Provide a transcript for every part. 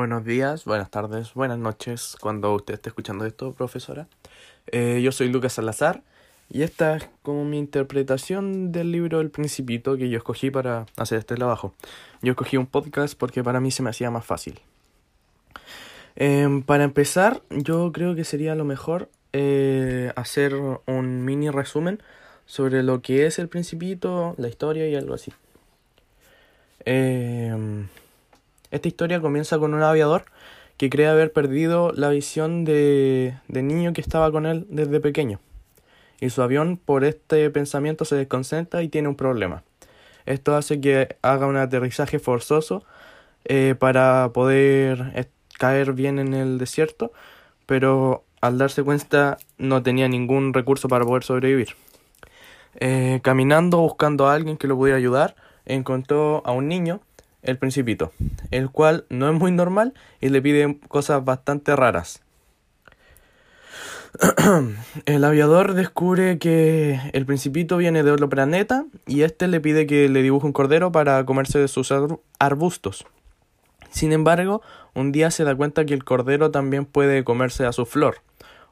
Buenos días, buenas tardes, buenas noches, cuando usted esté escuchando esto, profesora. Eh, yo soy Lucas Salazar y esta es como mi interpretación del libro El Principito que yo escogí para hacer este trabajo. Yo escogí un podcast porque para mí se me hacía más fácil. Em, para empezar, yo creo que sería lo mejor eh, hacer un mini resumen sobre lo que es El Principito, la historia y algo así. Eh, esta historia comienza con un aviador que cree haber perdido la visión de, de niño que estaba con él desde pequeño. Y su avión por este pensamiento se desconcentra y tiene un problema. Esto hace que haga un aterrizaje forzoso eh, para poder caer bien en el desierto, pero al darse cuenta no tenía ningún recurso para poder sobrevivir. Eh, caminando buscando a alguien que lo pudiera ayudar, encontró a un niño el principito, el cual no es muy normal y le pide cosas bastante raras. el aviador descubre que el principito viene de otro planeta y este le pide que le dibuje un cordero para comerse de sus arbustos. Sin embargo, un día se da cuenta que el cordero también puede comerse a su flor,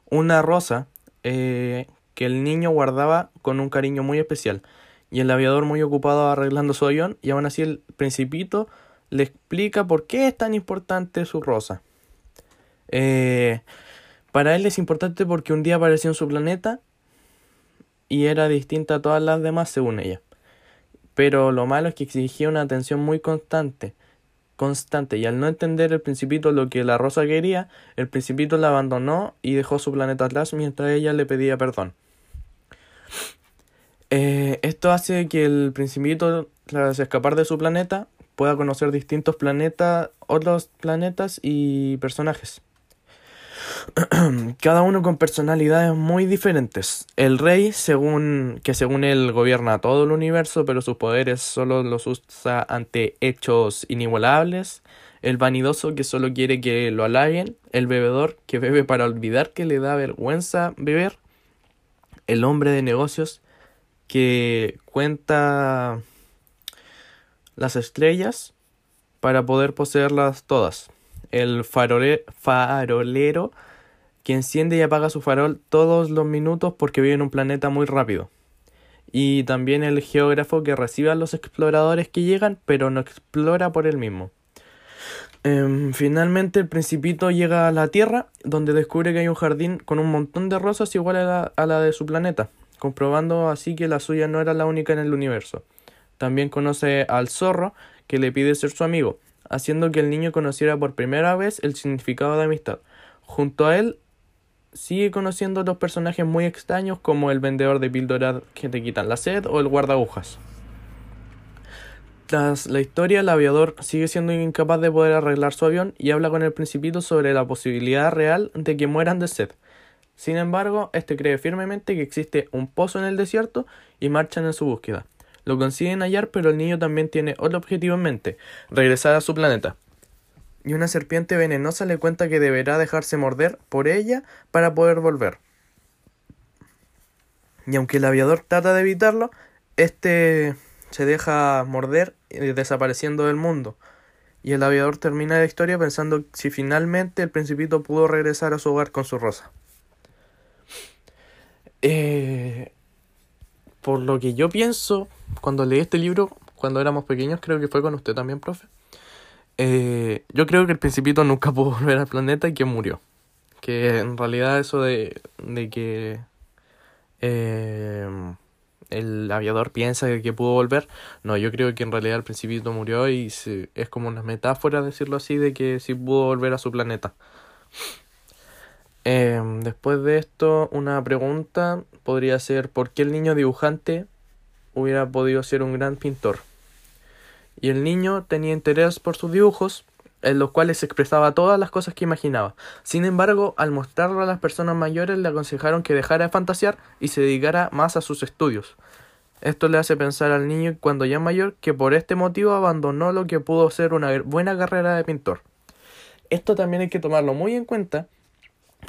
una rosa eh, que el niño guardaba con un cariño muy especial y el aviador muy ocupado arreglando su avión y aún así el principito le explica por qué es tan importante su rosa. Eh, para él es importante porque un día apareció en su planeta y era distinta a todas las demás según ella. Pero lo malo es que exigía una atención muy constante, constante, y al no entender el principito lo que la rosa quería, el principito la abandonó y dejó su planeta atrás mientras ella le pedía perdón. Eh, esto hace que el principito, tras escapar de su planeta, pueda conocer distintos planetas, otros planetas y personajes. Cada uno con personalidades muy diferentes. El rey, según que según él gobierna todo el universo, pero sus poderes solo los usa ante hechos inigualables. El vanidoso que solo quiere que lo halaguen. El bebedor que bebe para olvidar que le da vergüenza beber. El hombre de negocios que cuenta las estrellas para poder poseerlas todas. El farolero que enciende y apaga su farol todos los minutos porque vive en un planeta muy rápido. Y también el geógrafo que recibe a los exploradores que llegan pero no explora por él mismo. Em, finalmente el principito llega a la Tierra donde descubre que hay un jardín con un montón de rosas igual a la de su planeta comprobando así que la suya no era la única en el universo. También conoce al zorro, que le pide ser su amigo, haciendo que el niño conociera por primera vez el significado de amistad. Junto a él sigue conociendo otros personajes muy extraños como el vendedor de píldoras que te quitan la sed o el guardagujas. Tras la historia, el aviador sigue siendo incapaz de poder arreglar su avión y habla con el principito sobre la posibilidad real de que mueran de sed. Sin embargo, este cree firmemente que existe un pozo en el desierto y marchan en su búsqueda. Lo consiguen hallar, pero el niño también tiene otro objetivo en mente, regresar a su planeta. Y una serpiente venenosa le cuenta que deberá dejarse morder por ella para poder volver. Y aunque el aviador trata de evitarlo, este se deja morder desapareciendo del mundo. Y el aviador termina la historia pensando si finalmente el principito pudo regresar a su hogar con su rosa. Eh, por lo que yo pienso, cuando leí este libro, cuando éramos pequeños, creo que fue con usted también, profe. Eh, yo creo que el principito nunca pudo volver al planeta y que murió. Que en realidad eso de, de que eh, el aviador piensa que pudo volver, no, yo creo que en realidad el principito murió y es como una metáfora decirlo así de que sí pudo volver a su planeta. Em, después de esto, una pregunta podría ser ¿por qué el niño dibujante hubiera podido ser un gran pintor? Y el niño tenía interés por sus dibujos, en los cuales expresaba todas las cosas que imaginaba. Sin embargo, al mostrarlo a las personas mayores le aconsejaron que dejara de fantasear y se dedicara más a sus estudios. Esto le hace pensar al niño cuando ya mayor que por este motivo abandonó lo que pudo ser una buena carrera de pintor. Esto también hay que tomarlo muy en cuenta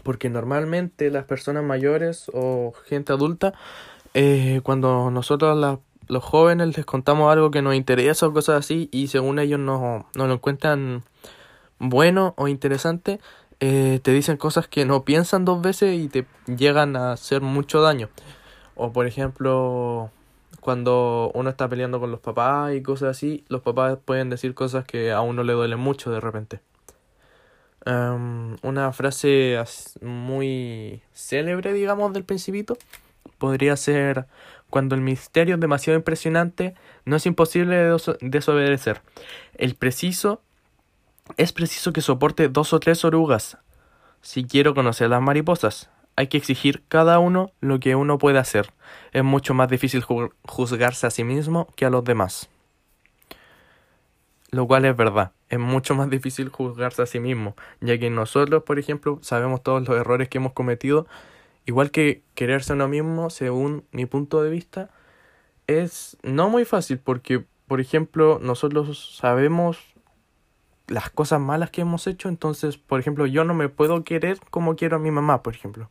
porque normalmente las personas mayores o gente adulta, eh, cuando nosotros los jóvenes les contamos algo que nos interesa o cosas así, y según ellos no, no lo encuentran bueno o interesante, eh, te dicen cosas que no piensan dos veces y te llegan a hacer mucho daño. O por ejemplo, cuando uno está peleando con los papás y cosas así, los papás pueden decir cosas que a uno le duelen mucho de repente. Una frase muy célebre, digamos, del principito, podría ser, cuando el misterio es demasiado impresionante, no es imposible desobedecer. El preciso es preciso que soporte dos o tres orugas. Si quiero conocer las mariposas, hay que exigir cada uno lo que uno puede hacer. Es mucho más difícil juzgarse a sí mismo que a los demás. Lo cual es verdad, es mucho más difícil juzgarse a sí mismo, ya que nosotros, por ejemplo, sabemos todos los errores que hemos cometido, igual que quererse a uno mismo, según mi punto de vista, es no muy fácil porque, por ejemplo, nosotros sabemos las cosas malas que hemos hecho, entonces, por ejemplo, yo no me puedo querer como quiero a mi mamá, por ejemplo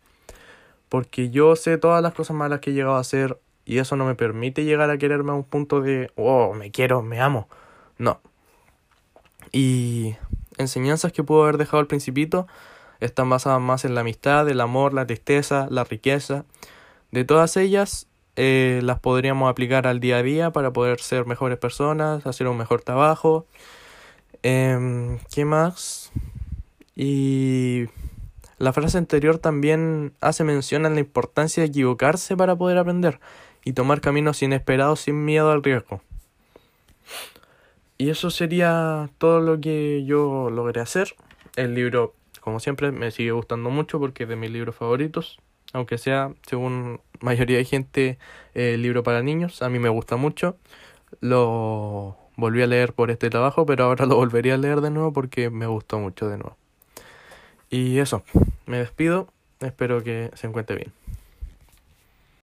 porque yo sé todas las cosas malas que he llegado a hacer y eso no me permite llegar a quererme a un punto de, oh, me quiero, me amo. No. Y enseñanzas que puedo haber dejado al principito están basadas más en la amistad, el amor, la tristeza, la riqueza. De todas ellas, eh, las podríamos aplicar al día a día para poder ser mejores personas, hacer un mejor trabajo. Eh, ¿Qué más? Y la frase anterior también hace mención a la importancia de equivocarse para poder aprender y tomar caminos inesperados sin miedo al riesgo. Y eso sería todo lo que yo logré hacer. El libro, como siempre, me sigue gustando mucho porque es de mis libros favoritos. Aunque sea, según mayoría de gente, el libro para niños. A mí me gusta mucho. Lo volví a leer por este trabajo, pero ahora lo volvería a leer de nuevo porque me gustó mucho de nuevo. Y eso, me despido, espero que se encuentre bien.